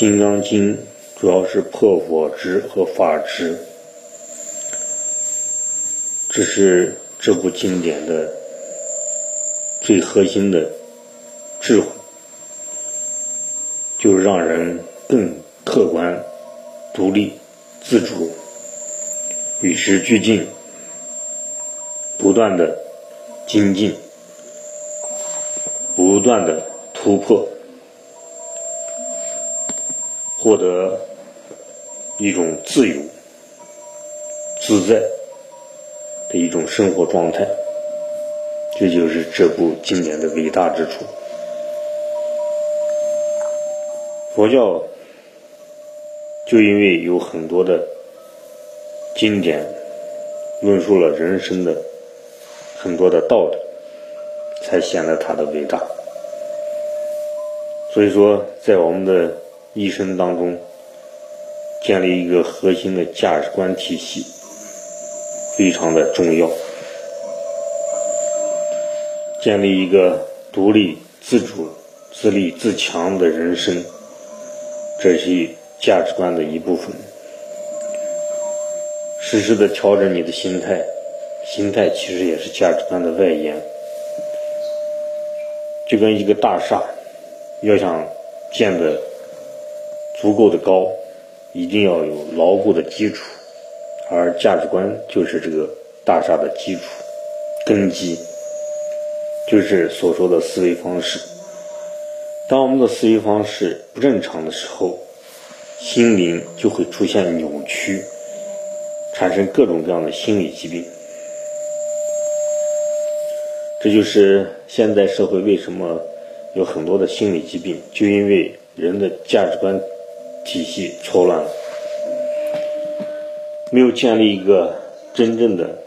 金刚经》主要是破佛执和法执，这是这部经典的最核心的智慧，就是让人更客观、独立、自主、与时俱进，不断的精进，不断的突破。获得一种自由、自在的一种生活状态，这就是这部经典的伟大之处。佛教就因为有很多的经典论述了人生的很多的道理，才显得它的伟大。所以说，在我们的一生当中，建立一个核心的价值观体系，非常的重要。建立一个独立、自主、自立、自强的人生，这是价值观的一部分。时时的调整你的心态，心态其实也是价值观的外延。就跟一个大厦，要想建的。足够的高，一定要有牢固的基础，而价值观就是这个大厦的基础、根基，就是所说的思维方式。当我们的思维方式不正常的时候，心灵就会出现扭曲，产生各种各样的心理疾病。这就是现在社会为什么有很多的心理疾病，就因为人的价值观。体系错乱了，没有建立一个真正的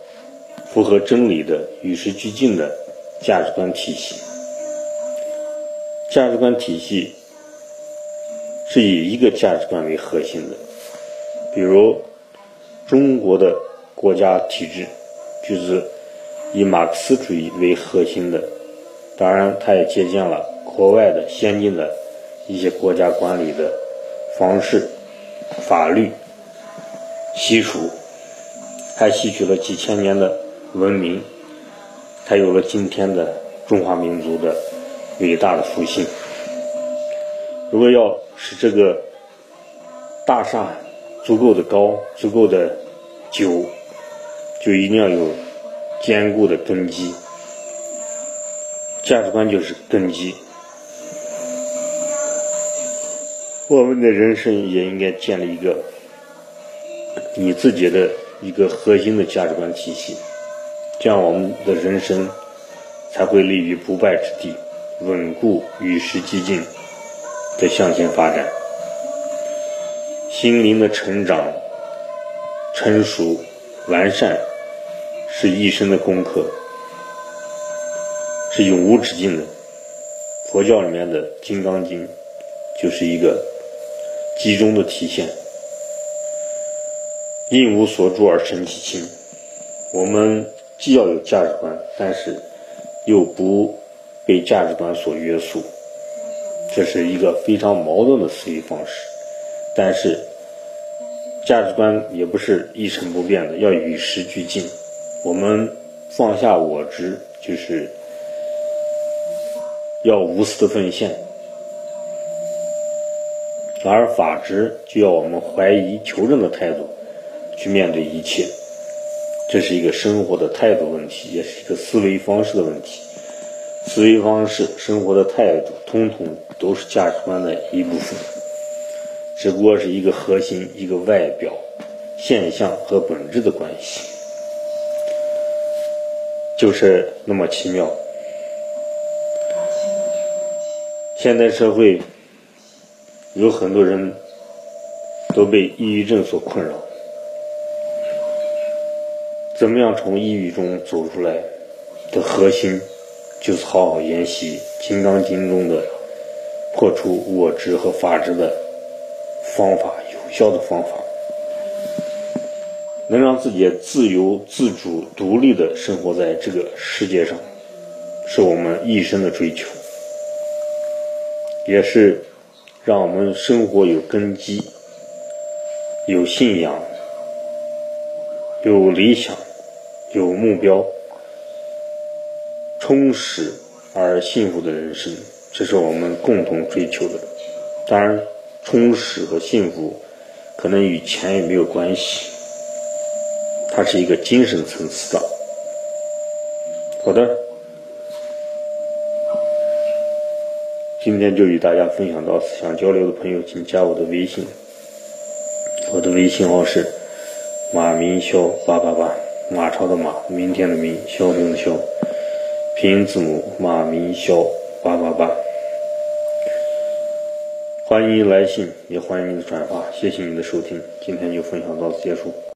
符合真理的与时俱进的价值观体系。价值观体系是以一个价值观为核心的，比如中国的国家体制就是以马克思主义为核心的，当然，它也借鉴了国外的先进的一些国家管理的。方式、法律、习俗，还吸取了几千年的文明，才有了今天的中华民族的伟大的复兴。如果要使这个大厦足够的高、足够的久，就一定要有坚固的根基。价值观就是根基。我们的人生也应该建立一个你自己的一个核心的价值观体系，这样我们的人生才会立于不败之地，稳固与时俱进的向前发展。心灵的成长、成熟、完善是一生的功课，是永无止境的。佛教里面的《金刚经》就是一个。集中的体现，因无所住而身其心。我们既要有价值观，但是又不被价值观所约束，这是一个非常矛盾的思维方式。但是价值观也不是一成不变的，要与时俱进。我们放下我执，就是要无私的奉献。反而法治就要我们怀疑求证的态度去面对一切，这是一个生活的态度问题，也是一个思维方式的问题。思维方式、生活的态度，通通都是价值观的一部分，只不过是一个核心、一个外表现象和本质的关系，就是那么奇妙。现代社会。有很多人都被抑郁症所困扰，怎么样从抑郁中走出来？的核心就是好好研习《金刚经》中的破除我执和法执的方法，有效的方法，能让自己自由自主、独立的生活在这个世界上，是我们一生的追求，也是。让我们生活有根基、有信仰、有理想、有目标、充实而幸福的人生，这是我们共同追求的。当然，充实和幸福可能与钱也没有关系，它是一个精神层次的。好的。今天就与大家分享到此，想交流的朋友请加我的微信，我的微信号是马明霄八八八，马超的马，明天的明，枭雄的肖，拼音字母马明霄八八八，欢迎来信，也欢迎你的转发，谢谢你的收听，今天就分享到此结束。